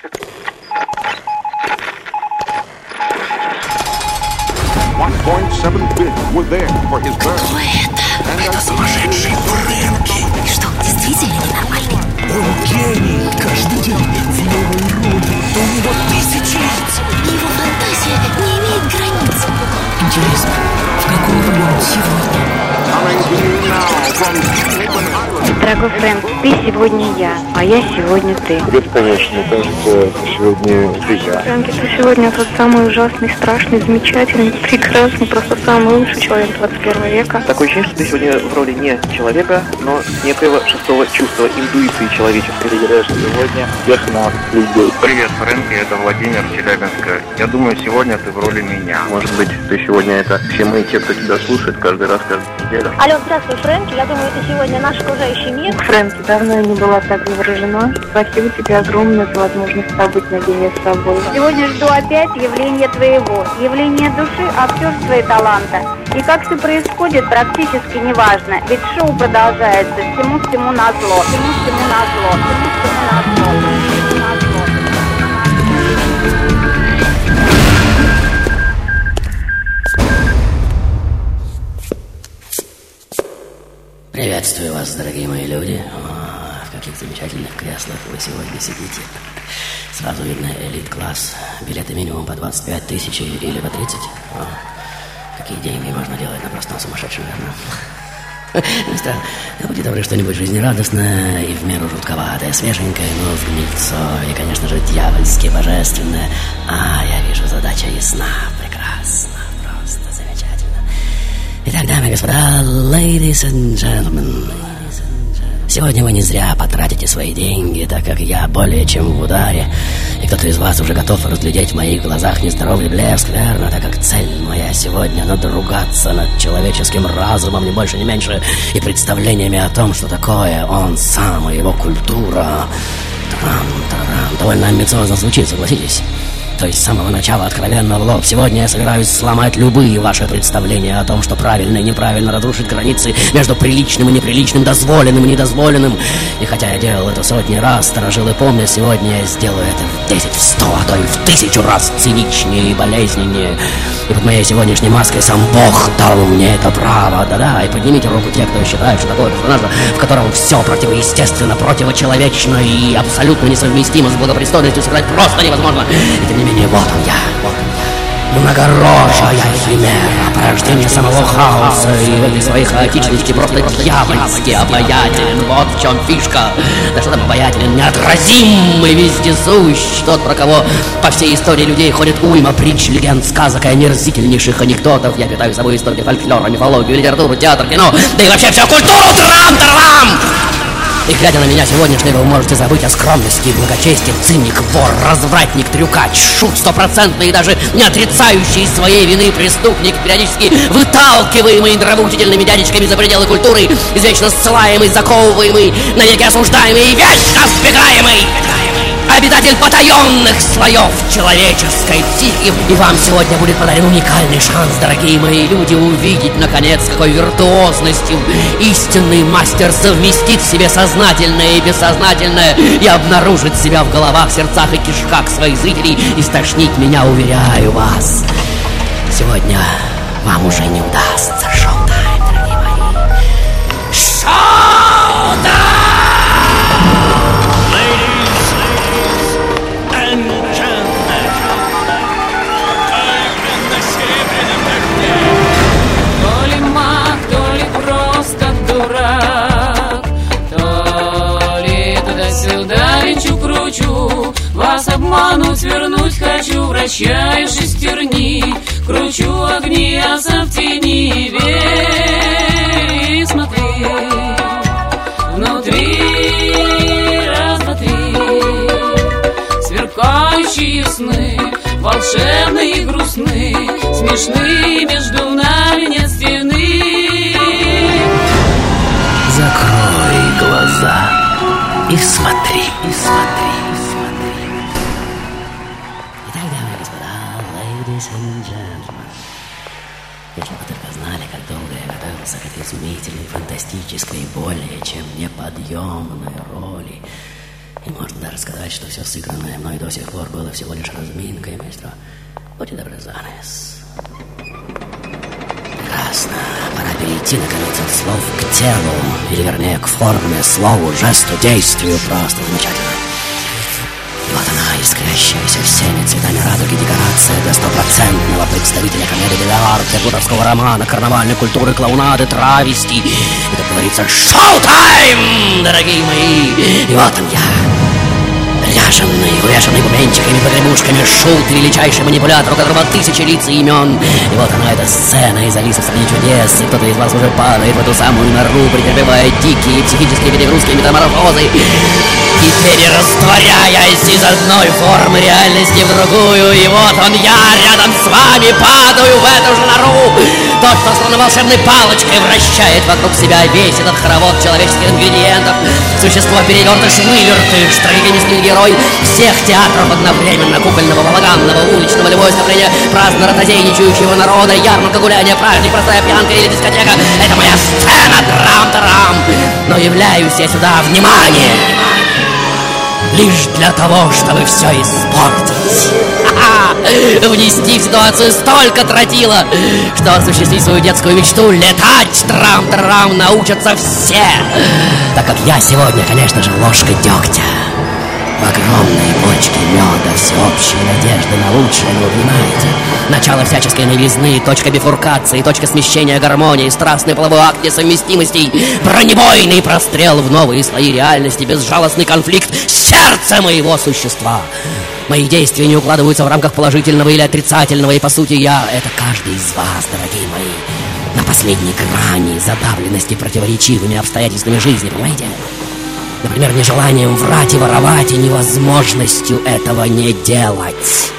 Кто это? Это сумасшедший Фрэнки. Что, действительно ненормальный? Он гений! Каждый день в новой роли. У него тысячи лиц. Его фантазия не имеет границ. Интересно, в какой роли он сегодня? Дорогой Фрэнк, ты сегодня я, а я сегодня ты. Бесконечно, кажется, сегодня ты я. Фрэнки, ты сегодня тот самый ужасный, страшный, замечательный, прекрасный, просто самый лучший человек 21 века. Такое ощущение, что ты сегодня в роли не человека, но некоего шестого чувства, интуиции человеческой. Ты играешь сегодня всех нас, людей. Привет, Фрэнки, это Владимир Челябинска. Я думаю, сегодня ты в роли меня. Может быть, ты сегодня это все мы, те, кто тебя слушает каждый раз, каждую неделю. Алло, здравствуй, Фрэнки. Я думаю, ты сегодня наш окружающий мир. Фрэнки, давно я не была так заворожена. Спасибо тебе огромное за возможность побыть наедине с тобой. Сегодня жду опять явления твоего, явления души, актерства и таланта. И как все происходит, практически неважно, ведь шоу продолжается всему-всему назло, всему-всему назло, всему-всему Приветствую вас, дорогие мои люди. О, в каких замечательных креслах вы сегодня сидите. Сразу видно элит-класс. Билеты минимум по 25 тысяч или по 30. О, какие деньги можно делать на простом сумасшедшем, верно? Мистер, будьте добры, что-нибудь жизнерадостное и в меру жутковатое, свеженькое, но в гнильцо, и, конечно же, дьявольски божественное. А, я вижу, задача ясна, прекрасно. Итак, дамы и господа, ladies and gentlemen, сегодня вы не зря потратите свои деньги, так как я более чем в ударе, и кто-то из вас уже готов разглядеть в моих глазах нездоровый блеск, верно, так как цель моя сегодня надругаться над человеческим разумом, не больше, не меньше, и представлениями о том, что такое он сам и его культура. Тарам, тарам. Довольно амбициозно звучит, согласитесь. То есть с самого начала откровенно в лоб. Сегодня я собираюсь сломать любые ваши представления о том, что правильно и неправильно разрушить границы между приличным и неприличным, дозволенным и недозволенным. И хотя я делал это сотни раз, сторожилы помнят, сегодня я сделаю это в 10, в 100, а то и в тысячу раз циничнее и болезненнее. И под моей сегодняшней маской сам Бог дал мне это право. Да-да, и поднимите руку те, кто считает, что такое персонаж, в котором все противоестественно, противочеловечно и абсолютно несовместимо с благопристойностью сыграть просто невозможно. И тем не менее, я, вот он я. Многорожая химера, порождение самого хаоса И своей хаотичности просто дьявольски обаятелен Вот в чем фишка Да что там обаятелен, неотразим и вездесущ Тот, про кого по всей истории людей ходит уйма притч, легенд, сказок и омерзительнейших анекдотов Я питаю собой истории фольклора, мифологию, литературу, театр, кино Да и вообще всю культуру, трам-тарам! И глядя на меня сегодняшнего, вы можете забыть о скромности и благочестии. Циник, вор, развратник, трюкач, шут стопроцентный и даже не отрицающий своей вины преступник, периодически выталкиваемый нравоучительными дядечками за пределы культуры, извечно ссылаемый, заковываемый, навеки осуждаемый и вечно сбегаемый. Обитатель потаенных слоев человеческой психики. И вам сегодня будет подарен уникальный шанс, дорогие мои люди, увидеть, наконец, какой виртуозностью истинный мастер совместит в себе сознательное и бессознательное и обнаружит себя в головах, сердцах и кишках своих зрителей и стошнить меня, уверяю вас. Сегодня вам уже не удастся шоу-тайм, дорогие мои. Шоу-тайм! Вас обмануть, вернуть хочу Вращаю шестерни. Кручу огни, а в тени Верь и смотри. Внутри раз, два, три. Сверкающие сны Волшебные и грустны Смешны между нами нет стены. Закрой глаза и и смотри, и смотри. Неподъемной роли, И можно даже сказать, что все сыгранное мной до сих пор было всего лишь разминкой, маэстро. Будьте добры, занавес. Прекрасно. Пора перейти, наконец, от слов к телу, или, вернее, к форме, слову, жесту, действию. Просто замечательно. Искрящаяся всеми цветами радуги декорация для стопроцентного представителя комедии арте, гудовского романа, карнавальной культуры, клоунады, травести. И, как говорится, шоу-тайм, дорогие мои! И вот он я, Ряженный, увешанный бубенчиками, погребушками, шут, величайший манипулятор, у которого тысячи лиц и имен. И вот она, эта сцена из Алисы в стране чудес, и кто-то из вас уже падает в эту самую нору, претерпевая дикие психические перегрузки и метаморфозы. И перерастворяясь из одной формы реальности в другую, и вот он я рядом с вами падаю в эту же нору. Тот, кто словно волшебной палочкой вращает вокруг себя весь этот хоровод человеческих ингредиентов. Существо перевертыш, вывертыш, трагикомический герой всех театров одновременно, кукольного, балаганного, уличного, любое скопление праздно ротозейничающего народа, ярмарка, гуляние, праздник, простая пьянка или дискотека. Это моя сцена, трам-тарам. Но являюсь я сюда, внимание, лишь для того, чтобы все испортить. Внести в ситуацию столько тротила, что осуществить свою детскую мечту летать трам-трам научатся все. Так как я сегодня, конечно же, ложкой дегтя. В огромной бочке меда всеобщей надежды на лучшее, вы понимаете? Начало всяческой новизны, точка бифуркации, точка смещения гармонии, страстный половой акт несовместимостей, бронебойный прострел в новые слои реальности, безжалостный конфликт сердца моего существа. Мои действия не укладываются в рамках положительного или отрицательного, и по сути я — это каждый из вас, дорогие мои, на последней грани задавленности противоречивыми обстоятельствами жизни, понимаете? Например, нежеланием врать и воровать, и невозможностью этого не делать.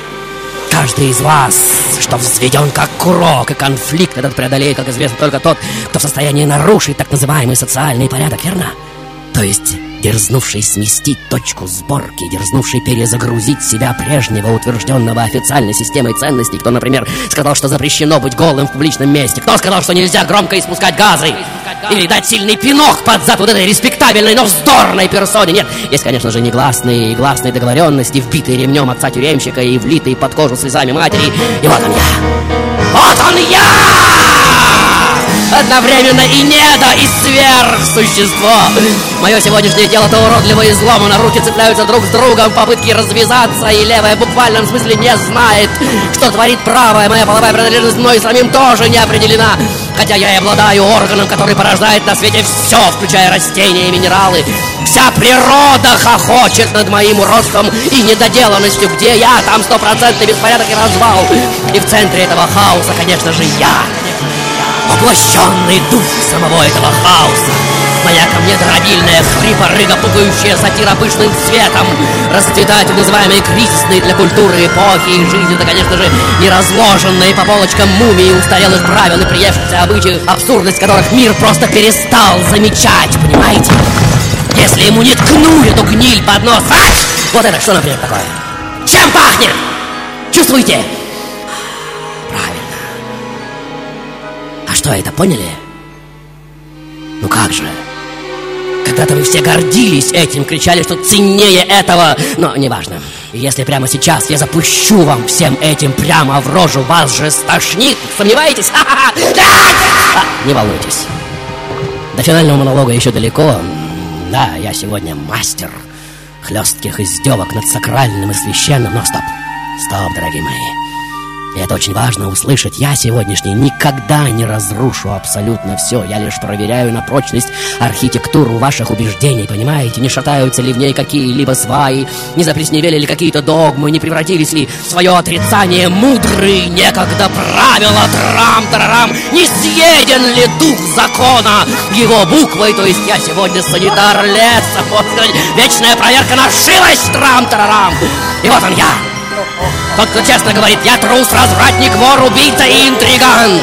Каждый из вас, что взведен как курок, и конфликт этот преодолеет, как известно, только тот, кто в состоянии нарушить так называемый социальный порядок, верно? То есть дерзнувший сместить точку сборки, дерзнувший перезагрузить себя прежнего утвержденного официальной системой ценностей, кто, например, сказал, что запрещено быть голым в публичном месте, кто сказал, что нельзя громко испускать газы, или дать сильный пинок под зад вот этой респектабельной, но вздорной персоне. Нет, есть, конечно же, негласные и гласные договоренности, вбитые ремнем отца тюремщика и влитые под кожу слезами матери. И вот он я! Вот он я! Одновременно и недо, и сверхсущество. Мое сегодняшнее тело то уродливо и изломано, руки цепляются друг с другом в попытке развязаться, и левая в буквальном смысле не знает, что творит правая. Моя половая принадлежность мной самим тоже не определена. Хотя я и обладаю органом, который порождает на свете все, включая растения и минералы. Вся природа хохочет над моим уродством и недоделанностью. Где я? Там стопроцентный беспорядок и развал. И в центре этого хаоса, конечно же, я. Воплощенный дух самого этого хаоса. Моя ко мне дробильная, хрипорыга, пугающая сатира пышным цветом. Расцветать называемые кризисные для культуры эпохи и жизни, да, конечно же, не разложенные по полочкам мумии устарелых правил и приевшихся обычаев, абсурдность которых мир просто перестал замечать, понимаете? Если ему не ткнули эту гниль под нос, а! Вот это что, например, такое? Чем пахнет? Чувствуете? А что это, поняли? Ну как же? Когда-то вы все гордились этим, кричали, что ценнее этого, но неважно. Если прямо сейчас я запущу вам всем этим прямо в рожу, вас же стошнит, сомневаетесь? А, Не волнуйтесь. До финального монолога еще далеко. Да, я сегодня мастер хлестких издевок над сакральным и священным, но стоп, стоп, дорогие мои. И это очень важно услышать. Я сегодняшний никогда не разрушу абсолютно все. Я лишь проверяю на прочность архитектуру ваших убеждений, понимаете? Не шатаются ли в ней какие-либо сваи, не заплесневели ли какие-то догмы, не превратились ли в свое отрицание мудрые некогда правила трам-тарарам, не съеден ли дух закона его буквой, то есть я сегодня санитар леса, вот вечная проверка на живость трам-тарарам. И вот он я, тот, кто честно говорит, я трус, развратник, вор, убийца и интриган.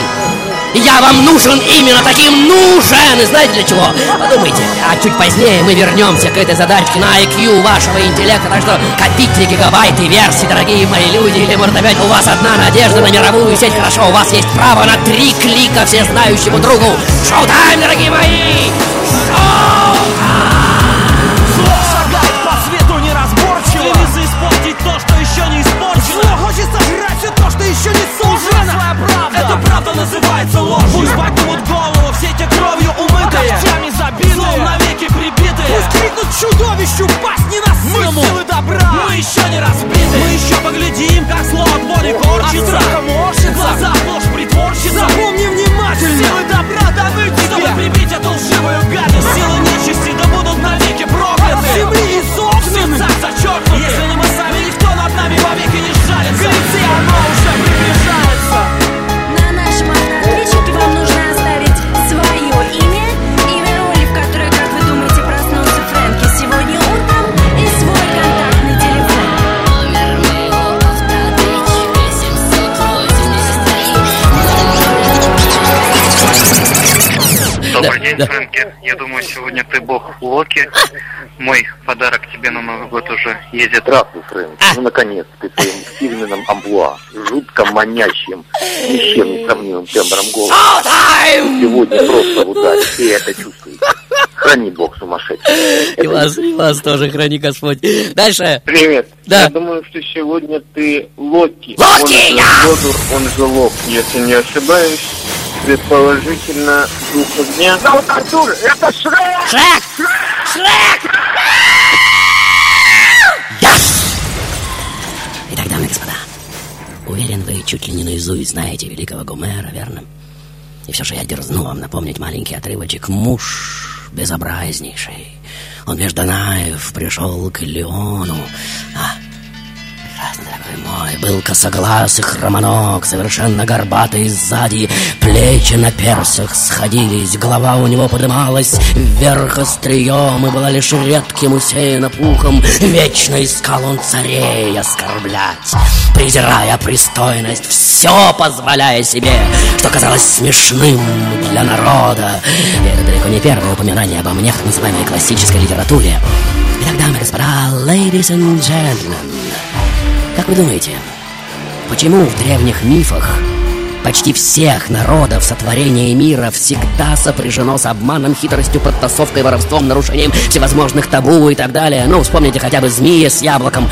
Я вам нужен именно таким нужен! И знаете для чего? Подумайте, а чуть позднее мы вернемся к этой задачке на IQ вашего интеллекта. Так что копите гигабайты версий, дорогие мои люди. Или, может, опять у вас одна надежда на мировую сеть. Хорошо, у вас есть право на три клика всезнающему другу. Шоу-тайм, дорогие мои! Шоу-тайм! голову Пусть погнут голову, все эти кровью а умытые. Когтями забитые, злом навеки прибитые. Пусть крикнут чудовищу, пасть не на Мы силы добра, мы еще не разбиты. Мы еще поглядим, как зло от боли корчится А страха морщится, глаза сплошь притворщица. Запомни день, да. Фрэнки. Я думаю, сегодня ты бог Локи. Мой подарок тебе на Новый год уже едет. Здравствуй, Фрэнк. Ну, наконец, ты твоим фирменным амплуа, жутко манящим, ни с чем не сравнимым тембром голоса. Сегодня просто в ударе, и это чувствуешь. Храни бог сумасшедший. И вас, и вас тоже храни Господь. Дальше. Привет. Да. Я думаю, что сегодня ты Локи. Локи, он же Лодур, он же Лок, если не ошибаюсь. Предположительно, духа дня. Зовут Артур, это Шрек! Шрек! Шрек! Yes! Итак, дамы и господа, уверен, вы чуть ли не наизусть знаете великого Гомера, верно? И все же я дерзну вам напомнить маленький отрывочек «Муж безобразнейший». Он между Данаев пришел к Леону. А, прекрасно, дорогой мой, был косоглаз и совершенно горбатый сзади, плечи на персях сходились, голова у него подымалась вверх острием и была лишь редким усеяна пухом. Вечно искал он царей оскорблять, презирая пристойность, все позволяя себе, что казалось смешным для народа. И это далеко не первое упоминание обо мне так называемой классической литературе. Итак, дамы и господа, ladies and gentlemen, как вы думаете, почему в древних мифах почти всех народов сотворения мира всегда сопряжено с обманом, хитростью, подтасовкой, воровством, нарушением всевозможных табу и так далее? Ну, вспомните хотя бы змея с яблоком.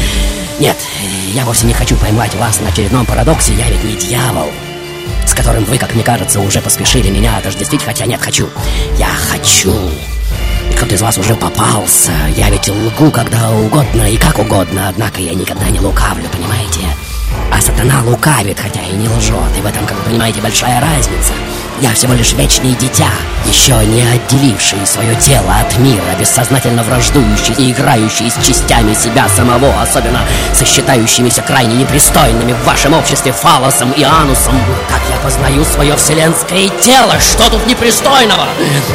Нет, я вовсе не хочу поймать вас на очередном парадоксе, я ведь не дьявол с которым вы, как мне кажется, уже поспешили меня отождествить, хотя нет, хочу. Я хочу. Кто-то из вас уже попался. Я ведь лгу когда угодно и как угодно, однако я никогда не лукавлю, понимаете? А сатана лукавит, хотя и не лжет. И в этом, как вы понимаете, большая разница. Я всего лишь вечный дитя, еще не отделивший свое тело от мира, бессознательно враждующий и играющий с частями себя самого, особенно со считающимися крайне непристойными в вашем обществе фалосом и анусом. Как я познаю свое вселенское тело, что тут непристойного?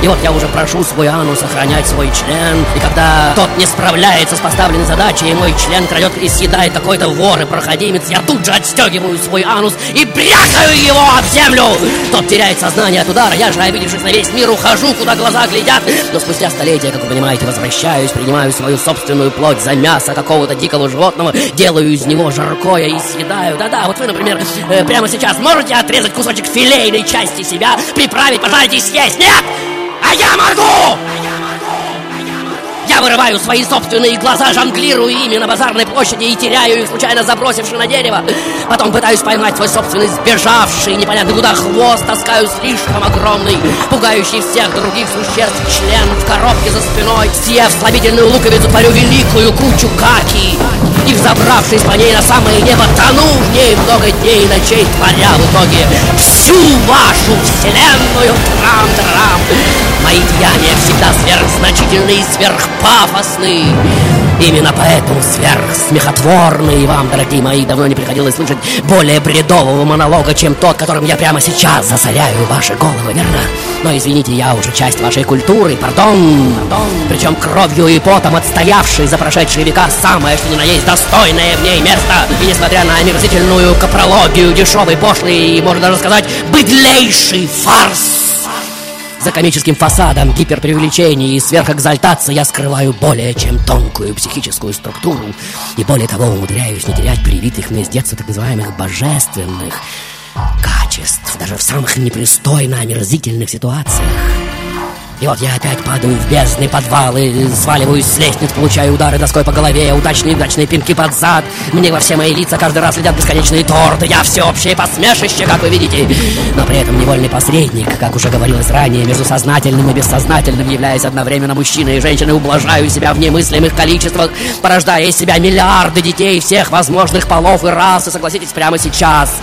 И вот я уже прошу свой анус охранять свой член, и когда тот не справляется с поставленной задачей, и мой член крадет и съедает какой-то вор и проходимец, я тут же отстегиваю свой анус и брякаю его об землю. Тот теряет сознание от удара, я же, обидевшись на весь мир, ухожу, куда глаза глядят. Но спустя столетия, как вы понимаете, возвращаюсь, принимаю свою собственную плоть за мясо какого-то дикого животного, делаю из него жаркое и съедаю. Да-да, вот вы, например, э, прямо сейчас можете отрезать кусочек филейной части себя, приправить, пожарить и съесть? Нет! А я могу! Я вырываю свои собственные глаза, жонглирую ими на базарной площади и теряю их, случайно забросивши на дерево. Потом пытаюсь поймать свой собственный сбежавший, непонятно куда хвост, таскаю слишком огромный, пугающий всех других существ член в коробке за спиной. Съев слабительную луковицу, парю великую кучу каки. И взобравшись по ней на самое небо, тону в ней много дней и ночей, творя в итоге всю вашу вселенную трам-трам. Мои деяния всегда сверхзначительны и сверхпафосны. Именно поэтому сверхсмехотворны. И вам, дорогие мои, давно не приходилось слышать более бредового монолога, чем тот, которым я прямо сейчас засоряю ваши головы, верно? Но извините, я уже часть вашей культуры, пардон, пардон. Причем кровью и потом отстоявший за прошедшие века самое, что ни на есть достойное в ней место. И несмотря на омерзительную капрологию, дешевый, пошлый и, можно даже сказать, быдлейший фарс, за комическим фасадом, гиперпреувеличений и сверхэкзальтации я скрываю более чем тонкую психическую структуру. И более того, умудряюсь не терять привитых мне с детства так называемых божественных качеств, даже в самых непристойно омерзительных ситуациях. И вот я опять падаю в бездны подвалы, сваливаюсь с лестниц, получаю удары доской по голове, удачные удачные пинки под зад. Мне во все мои лица каждый раз летят бесконечные торты. Я всеобщее посмешище, как вы видите. Но при этом невольный посредник, как уже говорилось ранее, между сознательным и бессознательным, являясь одновременно мужчиной и женщиной, ублажаю себя в немыслимых количествах, порождая из себя миллиарды детей всех возможных полов и рас. И согласитесь, прямо сейчас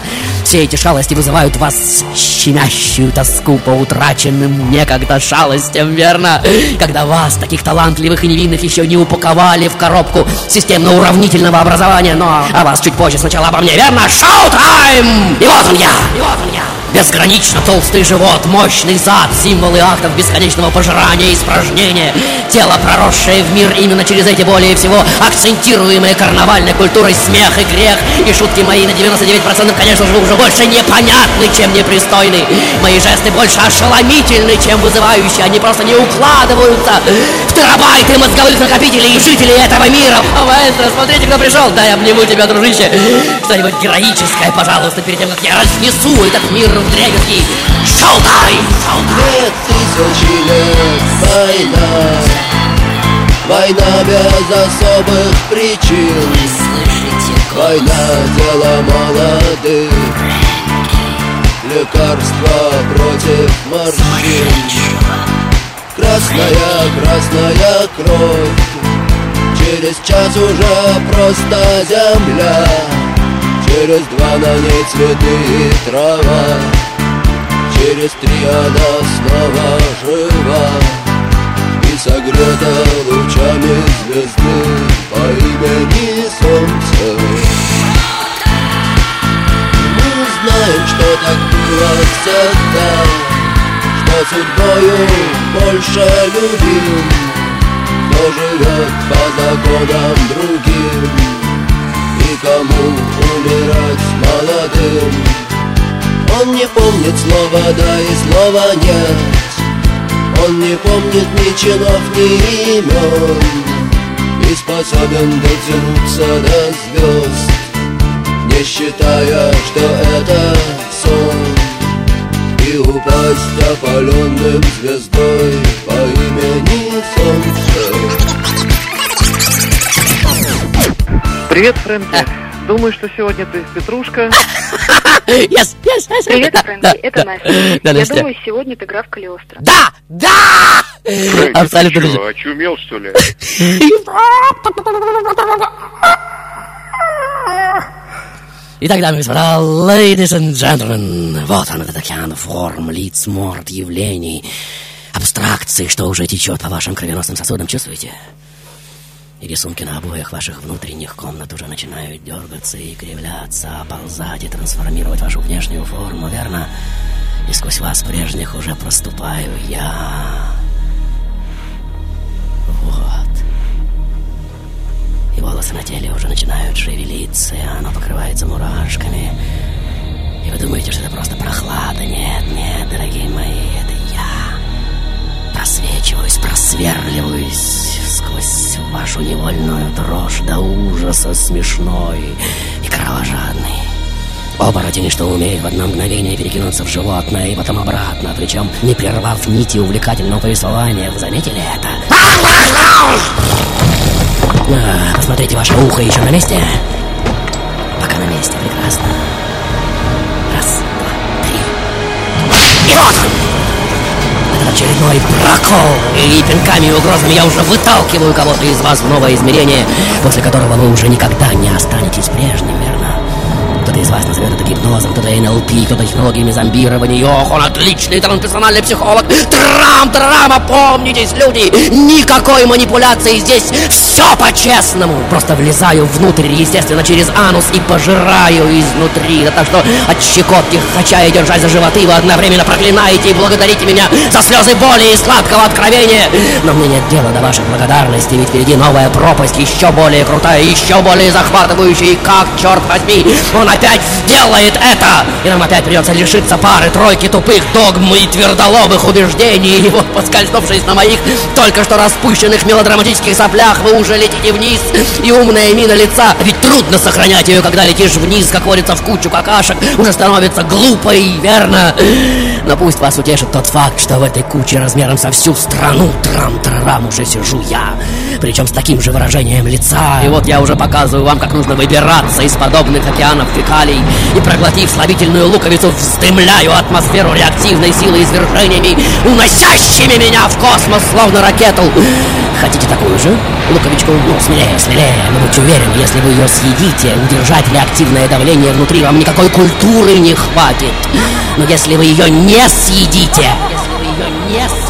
все эти шалости вызывают в вас щемящую тоску по утраченным некогда шалостям, верно? Когда вас, таких талантливых и невинных, еще не упаковали в коробку системно-уравнительного образования, но о вас чуть позже сначала обо мне, верно? Шоу-тайм! И вот он я! И вот он я! Безгранично толстый живот, мощный зад, символы актов бесконечного пожирания и испражнения. Тело, проросшее в мир именно через эти более всего акцентируемые карнавальной культурой смех и грех. И шутки мои на 99% конечно же уже больше непонятны, чем непристойны. Мои жесты больше ошеломительны, чем вызывающие. Они просто не укладываются в терабайты мозговых накопителей и жителей этого мира. Маэстро, смотрите, кто пришел. Дай обниму тебя, дружище. Что-нибудь героическое, пожалуйста, перед тем, как я разнесу этот мир в дребезги. Шоу-тайм! Две тысячи лет война. Война без особых причин. Война дело молодых. Лекарство против морщин. Красная, красная кровь. Через час уже просто земля Через два на ней цветы и трава. Через три она снова жива. И согрета лучами звезды По имени Солнце. Мы знаем, что так было всегда. Что судьбою больше любим. Кто живет по законам другим Кому умирать молодым? Он не помнит слова «да» и слова «нет» Он не помнит ни чинов, ни имен. И способен дотянуться до звезд Не считая, что это сон. И упасть опаленным звездой По имени Солнце Привет, Фрэнки. Думаю, что сегодня ты Петрушка. Yes, yes, yes. Привет, Фрэнки, да, это да. Настя. Да, Я Настя. думаю, сегодня ты игра в Калиостро. Да! Да! Фрэнки, Абсолютно ты что, очумел, что ли? Итак, дамы и господа, ladies and gentlemen, вот он, этот океан форм, лиц, морд, явлений, абстракций, что уже течет по вашим кровеносным сосудам, чувствуете? И рисунки на обоях ваших внутренних комнат уже начинают дергаться и кривляться, оползать и трансформировать вашу внешнюю форму, верно? И сквозь вас прежних уже проступаю я. Вот. И волосы на теле уже начинают шевелиться, и оно покрывается мурашками. И вы думаете, что это просто прохлада? Нет, нет, дорогие мои, это я. Просвечиваюсь, просверливаюсь сквозь вашу невольную дрожь до ужаса смешной и кровожадный. Оборотень, что умеет в одно мгновение перекинуться в животное и потом обратно, причем не прервав нити увлекательного повествования. Вы заметили это? А, посмотрите, ваше ухо еще на месте? Пока на месте, прекрасно. Раз, два, три. И вот он! Очередной прокол. И пинками и угрозами я уже выталкиваю кого-то из вас в новое измерение, после которого вы уже никогда не останетесь прежним? Кто-то из вас назовет это гипнозом, кто-то НЛП, кто-то технологиями зомбирования. Ох, он отличный трансперсональный психолог. Трам, трам, опомнитесь, люди! Никакой манипуляции здесь. Все по-честному. Просто влезаю внутрь, естественно, через анус и пожираю изнутри. Да так что от щекотки, качая и держась за животы, вы одновременно проклинаете и благодарите меня за слезы боли и сладкого откровения. Но мне нет дела до вашей благодарности, ведь впереди новая пропасть, еще более крутая, еще более захватывающая. И как, черт возьми, он опять сделает это! И нам опять придется лишиться пары, тройки тупых догм и твердолобых убеждений. И вот, поскользнувшись на моих только что распущенных мелодраматических соплях, вы уже летите вниз, и умная мина лица. Ведь трудно сохранять ее, когда летишь вниз, как водится, в кучу какашек, уже становится глупой, верно? Но пусть вас утешит тот факт, что в этой куче размером со всю страну трам-тарарам уже сижу я. Причем с таким же выражением лица. И вот я уже показываю вам, как нужно выбираться из подобных океанов фекалий. И проглотив слабительную луковицу, вздымляю атмосферу реактивной силы извержениями, уносящими меня в космос, словно ракету. Хотите такую же? Луковичку, ну, смелее, смелее. Но будьте уверены, если вы ее съедите, удержать реактивное давление внутри вам никакой культуры не хватит. Но если вы ее не съедите, если вы ее не съедите,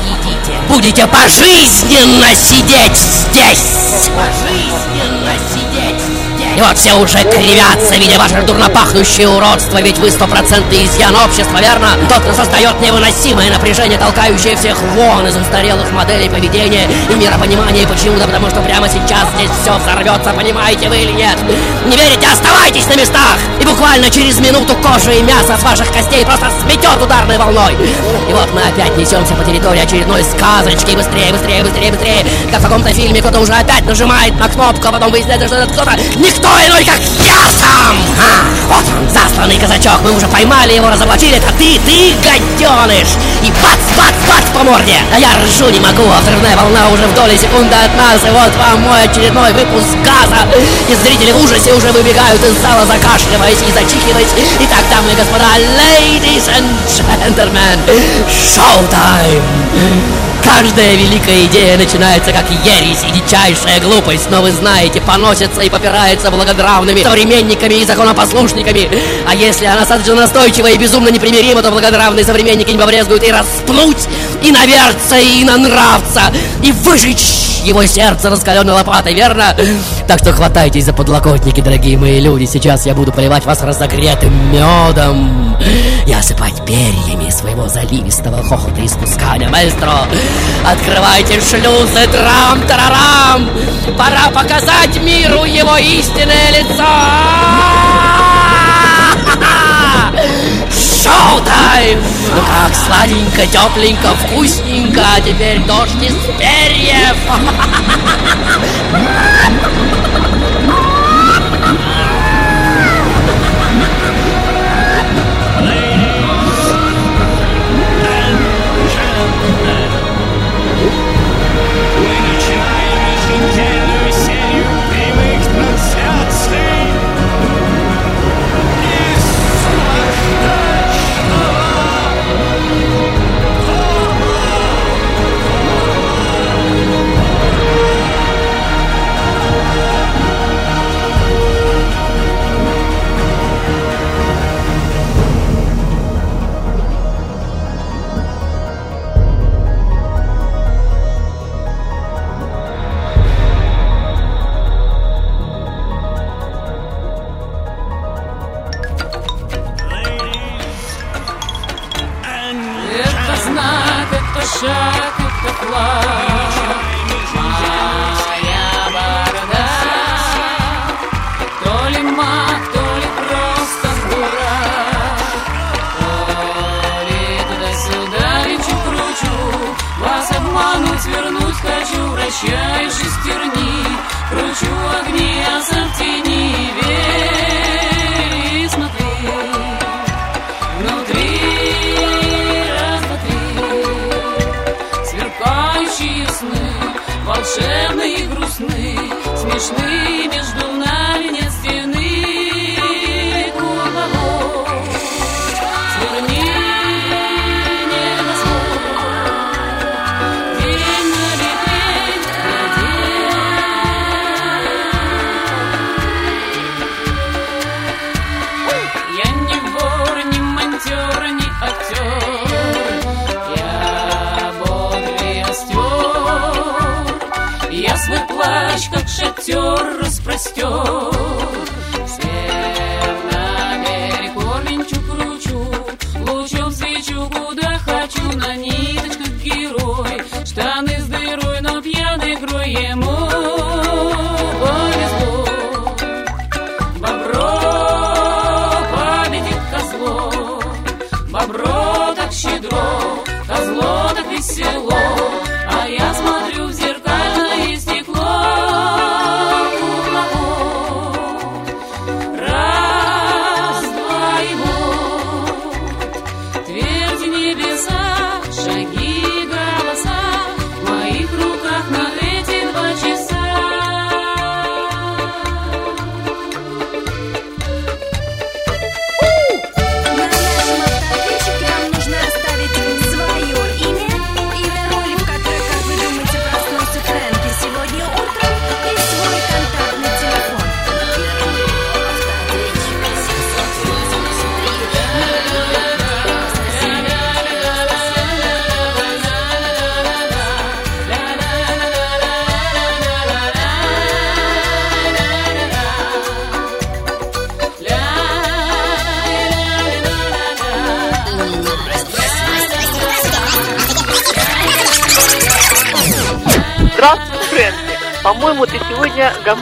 будете пожизненно сидеть здесь. Пожизненно. И вот все уже кривятся, видя ваше дурнопахнущее уродство, ведь вы стопроцентный изъян общества, верно? Тот, кто создает невыносимое напряжение, толкающее всех вон из устарелых моделей поведения и миропонимания. Почему-то потому, что прямо сейчас здесь все взорвется, понимаете вы или нет? Не верите? Оставайтесь на местах! И буквально через минуту кожа и мясо с ваших костей просто сметет ударной волной. И вот мы опять несемся по территории очередной сказочки. Быстрее, быстрее, быстрее, быстрее. Как в каком-то фильме кто-то уже опять нажимает на кнопку, а потом выясняется, что этот кто-то никто иной, как я сам! А, вот он, засланный казачок, мы уже поймали его, разоблачили, это ты, ты, гаденыш! И бац, бац, бац по морде! А я ржу не могу, а взрывная волна уже в доли секунды от нас, и вот вам мой очередной выпуск газа! И зрители в ужасе уже выбегают из зала, закашливаясь и зачихиваясь. Итак, дамы и господа, ladies and gentlemen, шоу-тайм! Каждая великая идея начинается как ересь и дичайшая глупость, но вы знаете, поносится и попирается благодравными современниками и законопослушниками. А если она достаточно настойчива и безумно непримирима, то благодравные современники не побрезгуют и распнуть, и наверться, и нанравца, и выжечь его сердце раскаленной лопатой, верно? Так что хватайтесь за подлокотники, дорогие мои люди. Сейчас я буду поливать вас разогретым медом и осыпать перьями своего заливистого хохота и спускания. Маэстро, открывайте шлюзы, трам-тарарам! Пора показать миру его истинное лицо! Шоу-тайм! Ну как, сладенько, тепленько, вкусненько, а теперь дождь из перьев!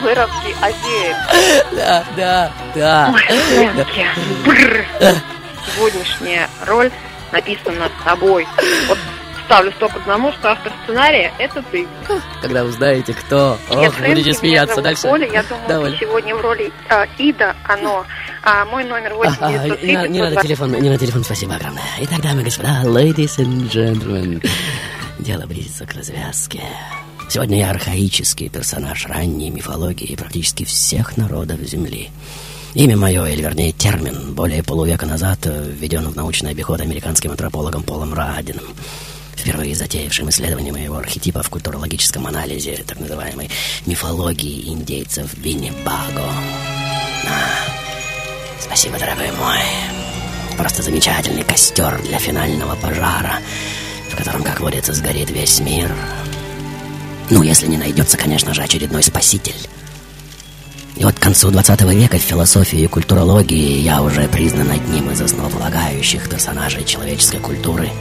гомеровский азиат. Да, да, да. Сегодняшняя роль написана тобой. Вот ставлю стоп одному, что автор сценария — это ты. Когда узнаете, кто. Ох, будете смеяться дальше. Оля, я думаю, Да, Оля. ты сегодня в роли а, Ида, оно. А мой номер А, а, 8 не, надо- не надо телефон, не надо телефон, спасибо огромное. Итак, дамы и господа, ladies and gentlemen, дело близится к развязке. Сегодня я архаический персонаж ранней мифологии практически всех народов Земли. Имя мое, или вернее термин, более полувека назад э, введен в научный обиход американским антропологом Полом Радином, впервые затеявшим исследование моего архетипа в культурологическом анализе так называемой мифологии индейцев Виннибаго. А, Спасибо, дорогой мой. Просто замечательный костер для финального пожара, в котором, как водится, сгорит весь мир. Ну, если не найдется, конечно же, очередной спаситель. И вот к концу 20 века в философии и культурологии я уже признан одним из основополагающих персонажей человеческой культуры.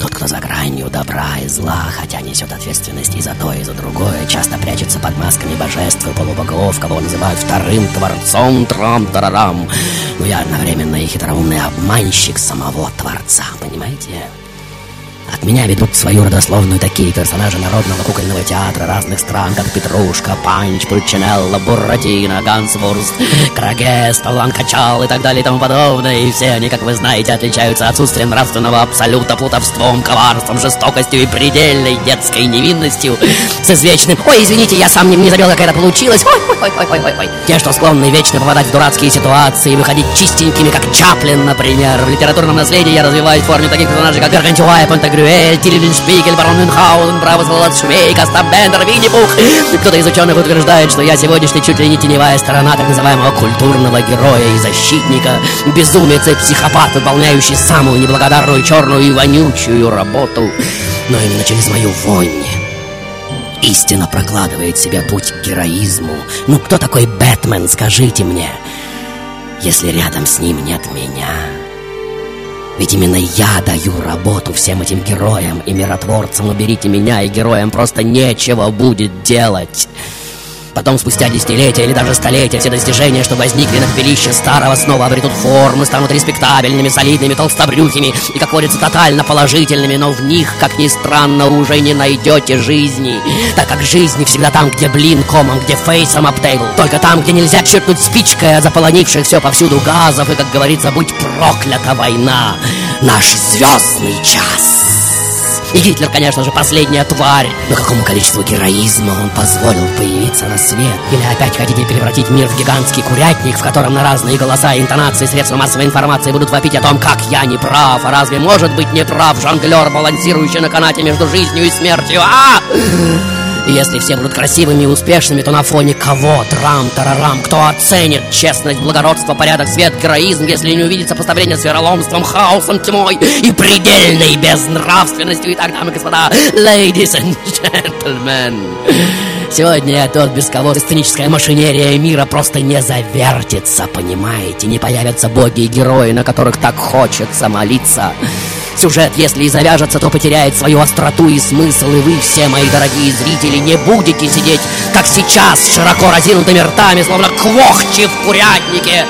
Тот, кто за гранью добра и зла, хотя несет ответственность и за то, и за другое, часто прячется под масками божеств и полубогов, кого называют вторым творцом трам-тарарам. Но я одновременно и хитроумный обманщик самого Творца, понимаете? От меня ведут свою родословную такие персонажи народного кукольного театра разных стран, как Петрушка, Панч, Пульчинелла, Буратино, Гансвурст, Крагес, Талан Качал и так далее и тому подобное. И все они, как вы знаете, отличаются отсутствием нравственного абсолюта, плутовством, коварством, жестокостью и предельной детской невинностью с извечным «Ой, извините, я сам не, не забил, как это получилось! Ой, ой, ой, ой, ой, ой, ой!» Те, что склонны вечно попадать в дурацкие ситуации и выходить чистенькими, как Чаплин, например. В литературном наследии я развиваюсь в форме таких персонажей, как Гаргантюа, Пантагрюэль, Тилелин Шпигель, Барон Мюнхгаузен, Браво Золот Швейк, Остап Бендер, Винни-Пух. Кто-то из ученых утверждает, что я сегодняшний чуть ли не теневая сторона так называемого культурного героя и защитника, безумец и психопат, выполняющий самую неблагодарную, черную и вонючую работу. Но именно через мою вонь истина прокладывает себе путь к героизму. Ну кто такой Бэтмен, скажите мне, если рядом с ним нет меня? Ведь именно я даю работу всем этим героям и миротворцам. Уберите меня, и героям просто нечего будет делать. Потом, спустя десятилетия или даже столетия, все достижения, что возникли на пепелище старого, снова обретут формы, станут респектабельными, солидными, толстобрюхими и, как говорится, тотально положительными, но в них, как ни странно, уже не найдете жизни. Так как жизни всегда там, где блин комом, где фейсом обтейбл. Только там, где нельзя черкнуть спичкой от заполонивших все повсюду газов, и, как говорится, будь проклята война, наш звездный час. И Гитлер, конечно же, последняя тварь. Но какому количеству героизма он позволил появиться на свет? Или опять хотите превратить мир в гигантский курятник, в котором на разные голоса и интонации средства массовой информации будут вопить о том, как я не прав? А разве может быть не прав жонглер, балансирующий на канате между жизнью и смертью? А! И если все будут красивыми и успешными, то на фоне кого? Трам-тарарам. Кто оценит честность, благородство, порядок, свет, героизм, если не увидит сопоставление с вероломством, хаосом, тьмой и предельной безнравственностью? Итак, дамы и господа, ladies and gentlemen, сегодня я тот, без кого сценическая машинерия мира просто не завертится, понимаете? Не появятся боги и герои, на которых так хочется молиться. Сюжет, если и завяжется, то потеряет свою остроту и смысл, и вы, все мои дорогие зрители, не будете сидеть, как сейчас, широко разинутыми ртами, словно квохчи в курятнике.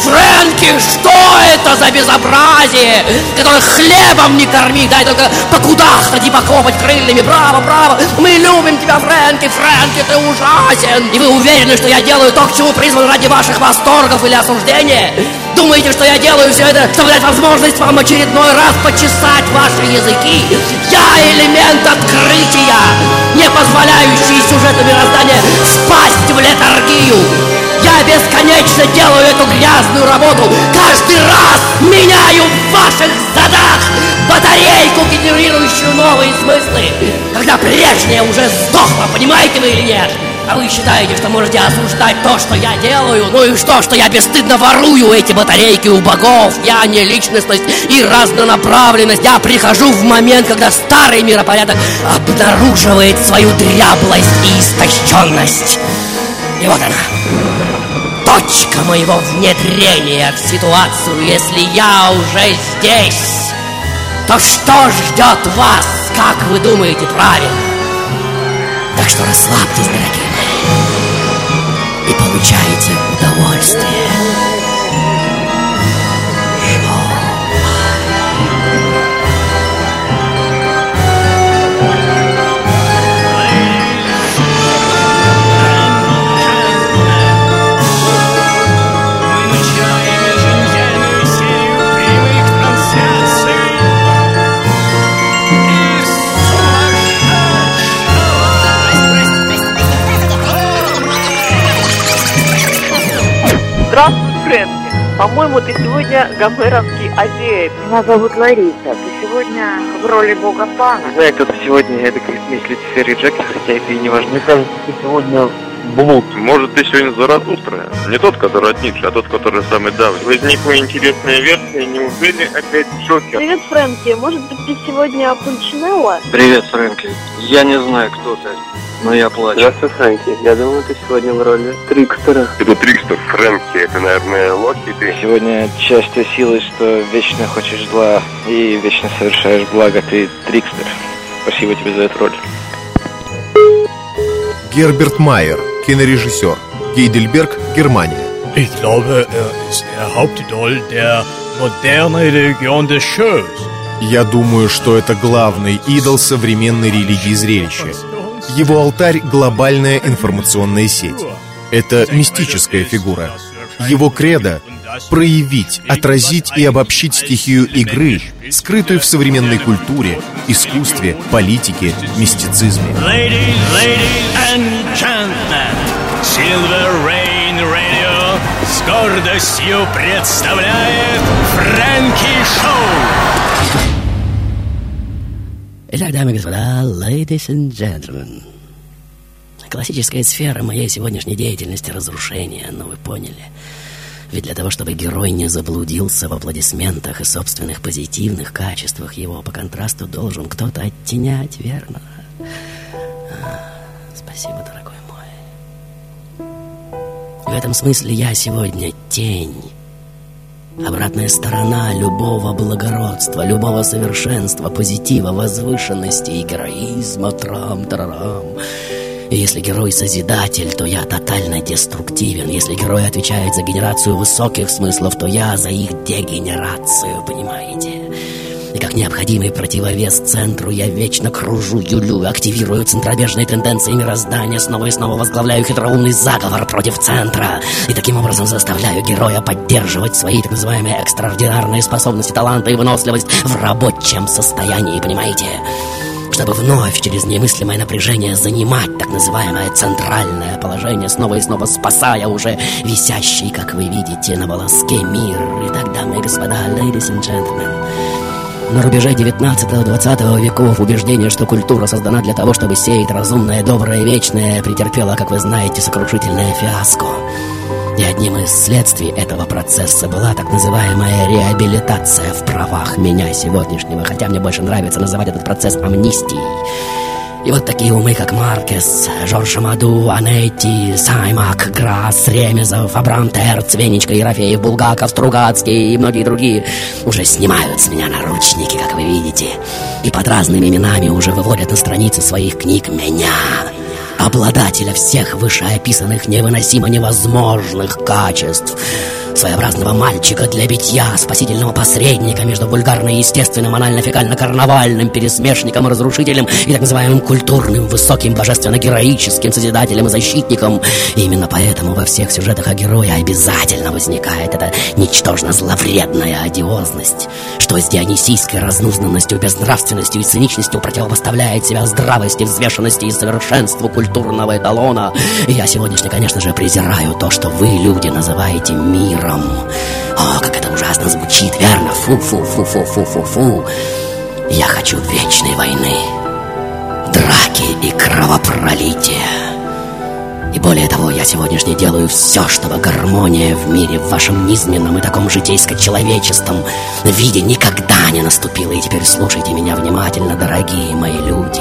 Фрэнки, что это за безобразие, которое хлебом не корми, дай только покудахтать и покопать крыльями. Браво, браво, мы любим тебя, Фрэнки, Фрэнки, ты ужасен. И вы уверены, что я делаю то, к чему призван ради ваших восторгов или осуждения? Думаете, что я делаю все это, чтобы дать возможность вам очередной раз почесать ваши языки? Я элемент открытия, не позволяющий сюжету мироздания спасть в летаргию. Я бесконечно делаю эту грязную работу. Каждый раз меняю в ваших задах батарейку, генерирующую новые смыслы. Когда прежняя уже сдохла, понимаете вы или нет? А вы считаете, что можете осуждать то, что я делаю? Ну и что, что я бесстыдно ворую эти батарейки у богов? Я не личностность и разнонаправленность. Я прихожу в момент, когда старый миропорядок обнаруживает свою дряблость и истощенность. И вот она. Точка моего внедрения в ситуацию, если я уже здесь. То что ждет вас, как вы думаете правильно? Так что расслабьтесь, дорогие и получайте удовольствие. Здравствуй, Фрэнки. По-моему, ты сегодня гомеровский азиат. Меня зовут Лариса. Ты сегодня в роли бога Пана. Знаю, кто ты сегодня, это как смесь Люцифер и Джекер, хотя это и не важно. Мне кажется, ты сегодня блуд. Может, ты сегодня Заратустра? Не тот, который от Ницше, а тот, который самый давний. Возникла интересная версия, неужели опять Джокер? Привет, Фрэнки. Может быть, ты сегодня Пульчинелла? Привет, Фрэнки. Я не знаю, кто ты, но я плачу. Здравствуй, Фрэнки. Я думаю, ты сегодня в роли Трикстера. Это Трикстер, Фрэнки, это, наверное, Локи ты. Сегодня часть той силы, что вечно хочешь зла и вечно совершаешь благо, ты Трикстер. Спасибо тебе за эту роль. Герберт Майер, кинорежиссер. Гейдельберг, Германия. Ich glaube, er ist der Hauptidol der modernen Religion des Shows. Я думаю, что это главный идол современной религии зрелища. Его алтарь — глобальная информационная сеть. Это мистическая фигура. Его кредо — проявить, отразить и обобщить стихию игры, скрытую в современной культуре, искусстве, политике, мистицизме. С гордостью представляет Фрэнки Шоу. Итак, дамы и господа, ladies and gentlemen. Классическая сфера моей сегодняшней деятельности — разрушение, но вы поняли. Ведь для того, чтобы герой не заблудился в аплодисментах и собственных позитивных качествах его, по контрасту должен кто-то оттенять, верно? А, спасибо, дорогой мой. В этом смысле я сегодня тень. Обратная сторона любого благородства, любого совершенства, позитива, возвышенности и героизма, трам-тарарам. И если герой созидатель, то я тотально деструктивен. Если герой отвечает за генерацию высоких смыслов, то я за их дегенерацию, понимаете? Необходимый противовес центру я вечно кружу, юлю, активирую центробежные тенденции мироздания, снова и снова возглавляю хитроумный заговор против центра. И таким образом заставляю героя поддерживать свои так называемые экстраординарные способности, таланты и выносливость в рабочем состоянии, понимаете? чтобы вновь через немыслимое напряжение занимать так называемое центральное положение, снова и снова спасая уже висящий, как вы видите, на волоске мир. Итак, дамы и господа, ladies and gentlemen, на рубеже 19-20 веков убеждение, что культура создана для того, чтобы сеять разумное, доброе, вечное, претерпело, как вы знаете, сокрушительное фиаско. И одним из следствий этого процесса была так называемая реабилитация в правах меня сегодняшнего, хотя мне больше нравится называть этот процесс амнистией. И вот такие умы, как Маркес, Жорж Маду, Анетти, Саймак, Грасс, Ремезов, Абрам Терц, Венечка, Ерофеев, Булгаков, Стругацкий и многие другие уже снимают с меня наручники, как вы видите. И под разными именами уже выводят на страницы своих книг меня, обладателя всех вышеописанных невыносимо невозможных качеств своеобразного мальчика для битья, спасительного посредника между вульгарно-естественным, анально-фекально-карнавальным пересмешником и разрушителем и так называемым культурным, высоким, божественно-героическим созидателем и защитником. И именно поэтому во всех сюжетах о герое обязательно возникает эта ничтожно зловредная одиозность, что с дионисийской разнузнанностью, безнравственностью и циничностью противопоставляет себя здравости, взвешенности и совершенству культурного эталона. И я сегодняшний, конечно же, презираю то, что вы, люди, называете миром. О, как это ужасно звучит, верно? Фу-фу-фу-фу-фу-фу-фу. Я хочу вечной войны, драки и кровопролития. И более того, я сегодняшний делаю все, чтобы гармония в мире в вашем низменном и таком житейско-человеческом виде никогда не наступила. И теперь слушайте меня внимательно, дорогие мои люди.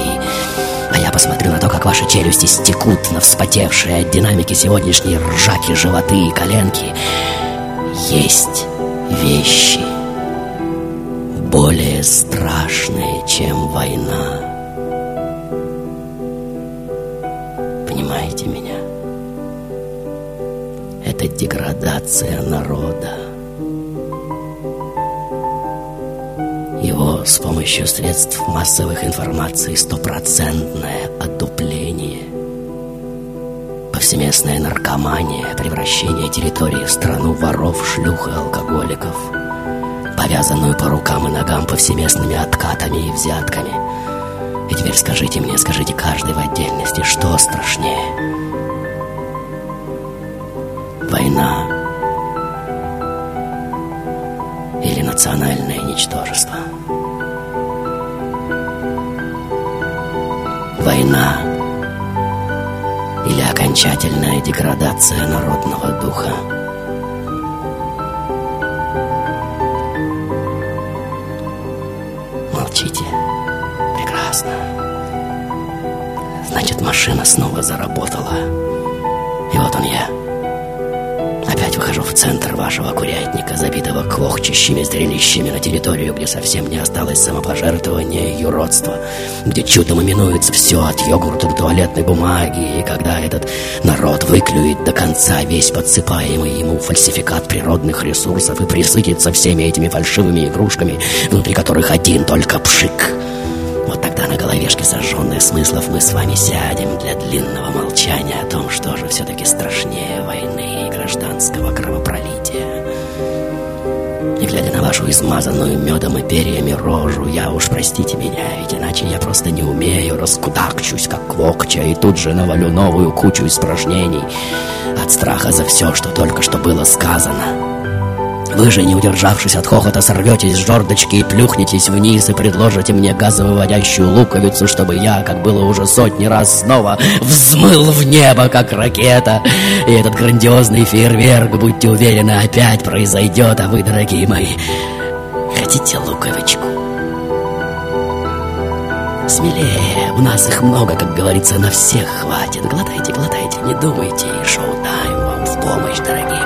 А я посмотрю на то, как ваши челюсти стекут на вспотевшие от динамики сегодняшней ржаки, животы и коленки. Есть вещи более страшные, чем война. Понимаете меня? Это деградация народа. Его с помощью средств массовых информаций стопроцентное отупление. Повсеместная наркомания, превращение территории в страну воров, шлюх и алкоголиков, повязанную по рукам и ногам повсеместными откатами и взятками. И теперь скажите мне, скажите каждый в отдельности, что страшнее? Война или национальное ничтожество? Война или окончательная деградация народного духа? Молчите. Прекрасно. Значит, машина снова заработала. И вот он я. Выхожу в центр вашего курятника, забитого квохчущими зрелищами на территорию, где совсем не осталось самопожертвования и юродства, где чудом именуется все от йогурта до туалетной бумаги, и когда этот народ выклюет до конца весь подсыпаемый ему фальсификат природных ресурсов и присытится всеми этими фальшивыми игрушками, внутри которых один только пшик. Вот тогда на головешке сожженных смыслов мы с вами сядем для длинного молчания о том, что же все-таки страшнее войны и гражданского кровопролития. И глядя на вашу измазанную медом и перьями рожу, я уж простите меня, ведь иначе я просто не умею, раскудакчусь, как квокча, и тут же навалю новую кучу испражнений от страха за все, что только что было сказано. Вы же, не удержавшись от хохота, сорветесь с жердочки и плюхнетесь вниз и предложите мне газовыводящую луковицу, чтобы я, как было уже сотни раз, снова взмыл в небо, как ракета. И этот грандиозный фейерверк, будьте уверены, опять произойдет, а вы, дорогие мои, хотите луковичку? Смелее, у нас их много, как говорится, на всех хватит. Глотайте, глотайте, не думайте, и шоу-тайм вам в помощь, дорогие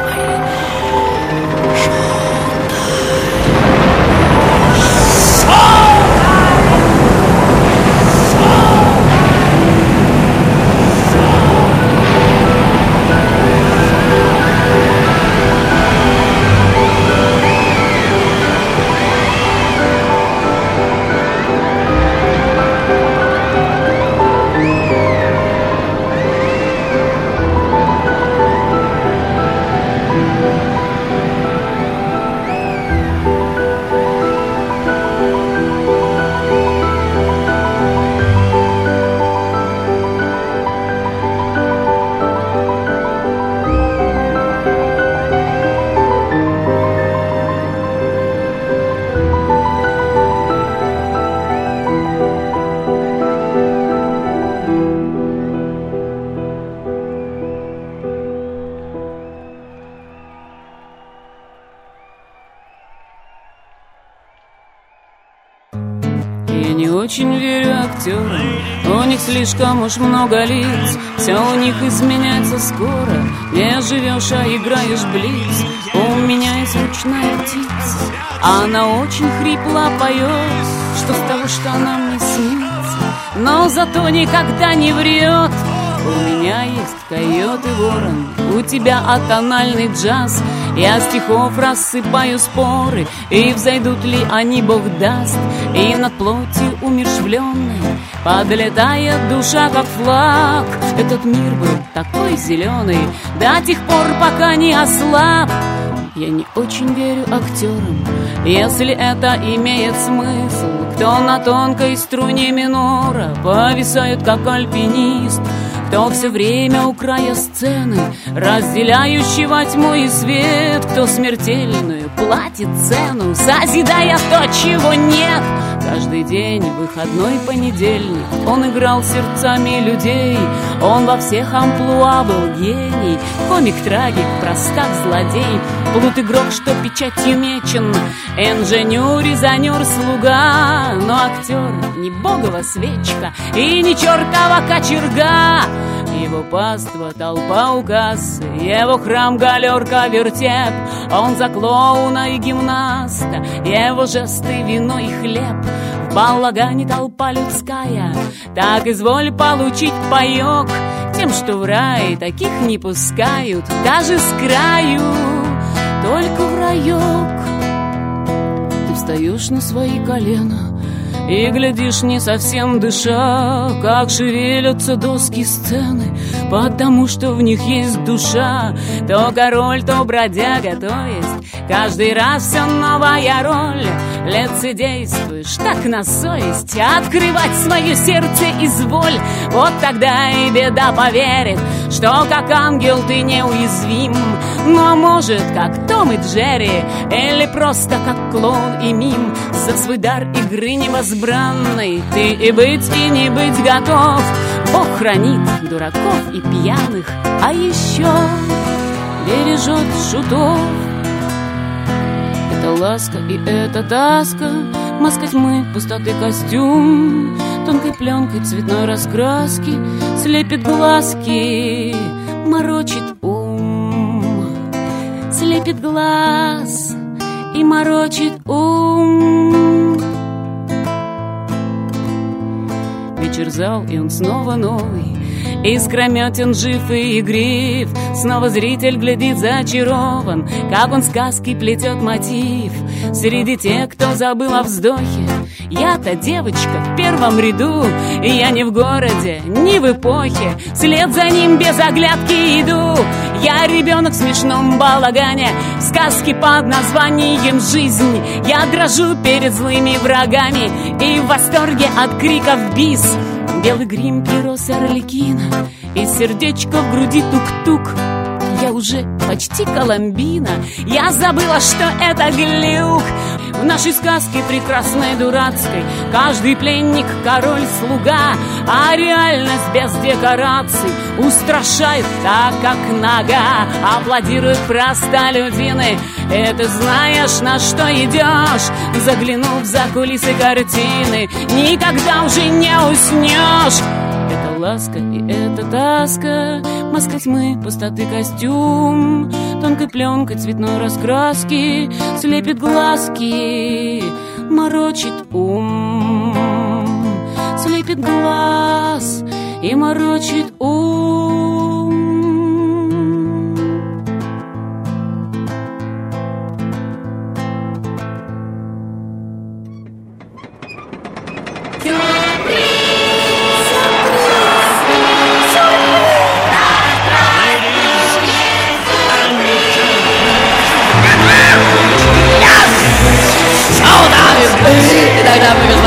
слишком уж много лиц. Все у них изменяется скоро. Не живешь, а играешь блиц. У меня есть ручная птица. Она очень хрипло поет Что с того, что она мне снится. Но зато никогда не врет. У меня есть койот и ворон, у тебя атональный джаз. Я стихов рассыпаю споры, и взойдут ли они, Бог даст. И над плотью умершвленной подлетает душа, как флаг. Этот мир был такой зеленый до тех пор, пока не ослаб. Я не очень верю актерам, если это имеет смысл. Кто на тонкой струне минора повисает, как альпинист. Кто все время у края сцены, разделяющего тьму и свет, кто смертельную платит цену, созидая то, чего нет. Каждый день, выходной понедельник, он играл сердцами людей, он во всех амплуа был гений, комик-трагик, простак, злодей, плут-игрок, что печатью мечен, инженер, резонер, слуга, но актер не богова свечка и не чертова кочерга. Его паства, толпа у кассы, его храм, галерка, вертеп, он за клоуна и гимнаста, его жесты, вино и хлеб. В балагане толпа людская, так изволь получить паёк, тем, что в рай таких не пускают, даже с краю, только в райок. Ты встаешь на свои колена, и глядишь, не совсем дыша, как шевелятся доски сцены, потому что в них есть душа. То король, то бродяга, то есть каждый раз все новая роль. Лицедействуешь так на совесть, открывать свое сердце изволь. Вот тогда и беда поверит, что как ангел ты неуязвим. Но может, как Том и Джерри, или просто как клоун и мим, за свой дар игры невозбранной ты и быть, и не быть готов. Бог хранит дураков и пьяных, а еще бережет шутов. Это ласка и это таска, маска тьмы, пустоты костюм, тонкой пленкой цветной раскраски слепит глазки, морочит ум, слепит глаз и морочит ум. Вечер зал, и он снова новый, Искрометен, жив и игрив. Снова зритель глядит зачарован Как он сказки плетет мотив. Среди тех, кто забыл о вздохе Я-то девочка в первом ряду я не в городе, не в эпохе. Вслед за ним без оглядки иду. Я ребенок в смешном балагане Сказки под названием «Жизнь» Я дрожу перед злыми врагами И в восторге от криков «Бис» Белый грим пирос Орликина И сердечко в груди тук-тук Уже почти Коломбина. Я забыла, что это глюк. В нашей сказке прекрасной дурацкой Каждый пленник король-слуга А реальность без декораций Устрашает так, как нога. Аплодируют простолюдины. И ты знаешь, на что идешь? Заглянув за кулисы картины Никогда уже не уснешь ласка и это таска Маска тьмы, пустоты костюм Тонкой пленкой цветной раскраски Слепит глазки, морочит ум. Слепит глаз и морочит ум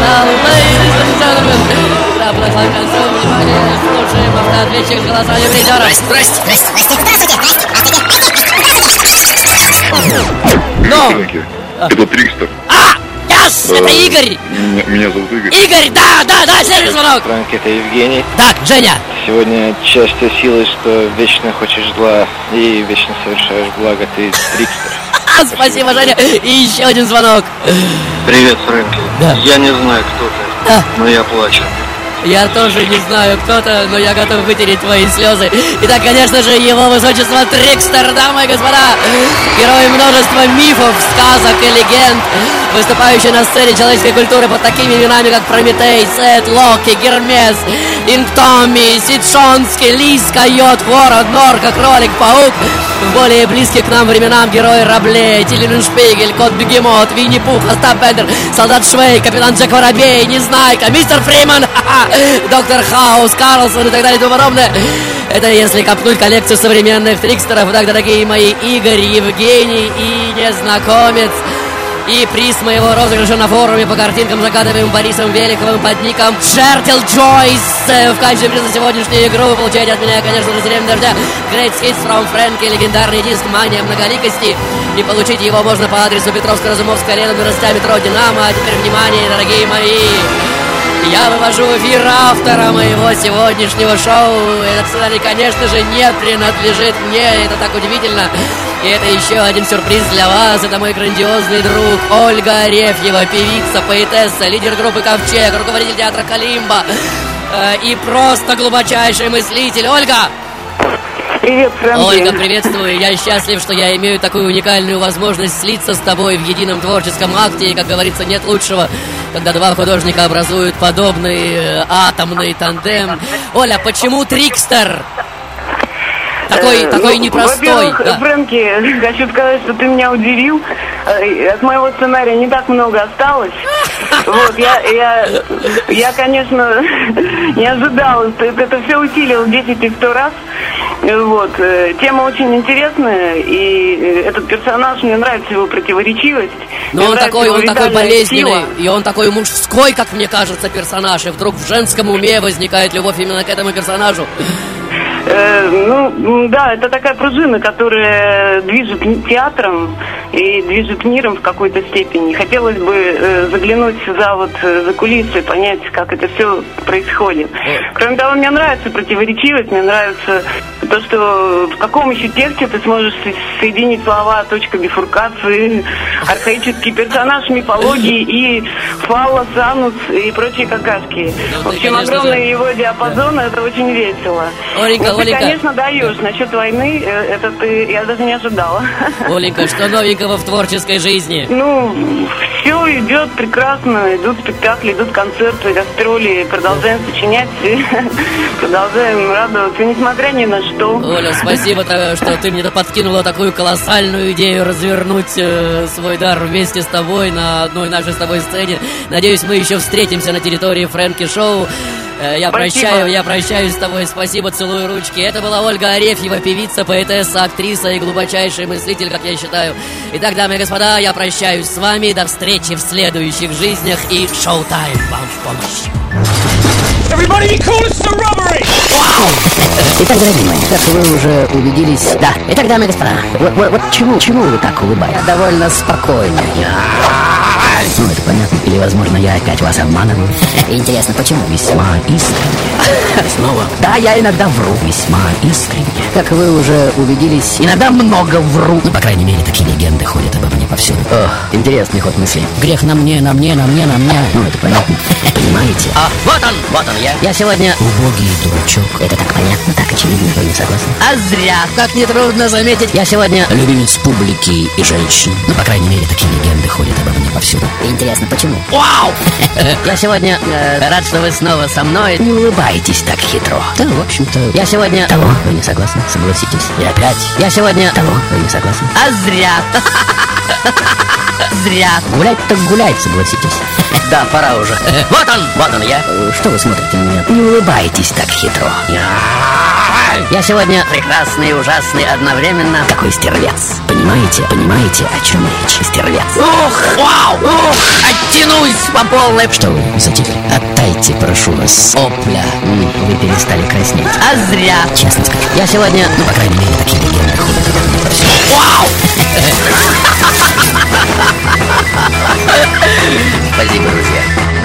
Иногда мы Игра подошла к концу, внимание, слушаем автоответчик с голосами призеров. Здрасте, здрасте, здрасте, Ну? Это Трикстер. А, яс, это Э, Игорь. Меня, зовут Игорь. Игорь, да, да, да, следующий звонок. Фрэнк, это Евгений. Так, Женя. Сегодня часто силой, что вечно хочешь зла и вечно совершаешь благо, ты Трикстер. Спасибо, Женя. И еще один звонок. Привет, Фрэнки. Да. Я не знаю, кто ты. Но я плачу. Я тоже не знаю кто-то, но я готов вытереть твои слезы. Итак, конечно же, его высочество Трикстер, дамы и господа, герой множества мифов, сказок и легенд, выступающий на сцене человеческой культуры под такими именами, как Прометей, Сет, Локи, Гермес, Инктоми, Сидшонский, Лис, Койот, Ворон, Норка, Кролик, Паук, более близких к нам временам герои Рабле, Тиленшпигель, Кот Бегемот, Винни-Пух, Остап Бендер, Солдат Швей, Капитан Джек Воробей, Незнайка, Мистер Фриман, Доктор Хаус, Карлсон и так далее и тому подобное. Это если копнуть коллекцию современных трикстеров. Итак, дорогие мои, Игорь, Евгений и Незнакомец. И приз моего розыгрыша на форуме по картинкам загадываем Борисом Великовым под ником Чертил Джойс. Э, В качестве приза сегодняшнюю игру вы получаете от меня, конечно же, «Сирень дождя» Great Hits from Frankie, легендарный диск «Мания многоликости». И получить его можно по адресу Петровско-Разумовская, рядом с метро «Динамо». А теперь внимание, дорогие мои! Я вывожу в эфир автора моего сегодняшнего шоу. Этот сценарий, конечно же, не принадлежит мне. Это так удивительно. И это еще один сюрприз для вас. Это мой грандиозный друг Ольга Арефьева, певица, поэтесса, лидер группы «Ковчег», руководитель театра «Калимба» и просто глубочайший мыслитель. Ольга! Привет, Фрэнки. Ольга, приветствую. Я счастлив, что я имею такую уникальную возможность слиться с тобой в едином творческом акте. И, как говорится, нет лучшего, когда два художника образуют подобный э, атомный тандем. Оля, почему Трикстер? Такой, Э, такой ну, непростой. Во-первых, да. Фрэнки, хочу сказать, что ты меня удивил. Э, От моего сценария не так много осталось. Вот, я, я, я, конечно, не ожидала. Ты это все усилил 10 и 100 раз. Вот. э, Тема очень интересная, и этот персонаж, мне нравится его противоречивость. Но он такой, он такой болезненный, сила. и он такой мужской, как мне кажется, персонаж. И вдруг в женском уме возникает любовь именно к этому персонажу. Э, ну, да, это такая пружина, которая движет театром и движет миром в какой-то степени. Хотелось бы э, заглянуть за вот э, за кулисы, понять, как это все происходит. Кроме того, мне нравится противоречивость, мне нравится то, что в каком еще тексте ты сможешь со- соединить слова точка бифуркации, архаический персонаж мифологии и фаллос, анус и прочие какашки. В общем, огромный его диапазон, это очень весело. Ну, Оленька. конечно, даешь. Насчет войны, э, это ты, я даже не ожидала. Оленька, что новенького в творческой жизни? Ну, все идет прекрасно. Идут спектакли, идут концерты, гастроли. Продолжаем сочинять, продолжаем радоваться, несмотря ни на что. Оля, спасибо, что ты мне подкинула такую колоссальную идею развернуть э, свой дар вместе с тобой на одной нашей с тобой сцене. Надеюсь, мы еще встретимся на территории Фрэнки Шоу. Э, Я Спасибо. прощаю, я прощаюсь с тобой. Спасибо, целую ручки. Это была Ольга Арефьева, певица, поэтесса, актриса и глубочайший мыслитель, как я считаю. Итак, дамы и господа, я прощаюсь с вами. До встречи в следующих жизнях и шоу-тайм вам в помощь. Everybody be cool, it's a robbery! Итак, дорогие мои, как вы уже убедились... Да, итак, дамы и господа, вот, вот- вот чему, чему вы так улыбаетесь? Я довольно спокойно. Ну, это понятно. Или, возможно, я опять вас обманываю. Интересно, почему? Весьма искренне. Снова? Да, я иногда вру. Весьма искренне. Как вы уже убедились, иногда много вру. Ну, по крайней мере, такие легенды ходят обо мне повсюду. Ох, интересный ход мыслей. Грех на мне, на мне, на мне, на мне. Ну, это понятно. Понимаете? А, вот он, вот он я. Я сегодня убогий дурачок. Это так понятно, так очевидно. Вы не согласны? А зря, как нетрудно заметить. Я сегодня любимец публики и женщин. Ну, по крайней мере, такие легенды ходят обо мне повсюду. Интересно, почему? Вау! Я сегодня э, рад, что вы снова со мной. Не улыбайтесь так хитро. Да, в общем-то, я сегодня... Того, вы не согласны, согласитесь. И опять. Я сегодня... Того, вы не согласны. А зря. Зря. Гулять так гулять, согласитесь. Да, пора уже. Вот он, вот он я. Что вы смотрите на меня? Не улыбайтесь так хитро. Я сегодня прекрасный и ужасный одновременно. Такой стервец. Понимаете? Понимаете, о чем речь? Стервец. Ух, вау, Ух, оттянусь по полной. Что вы, затекли? Оттайте, прошу вас. Опля. Вы перестали краснеть. А зря. Честно скажу, я сегодня, ну, по крайней мере, такие легенды ходят. Вау! Спасибо, друзья.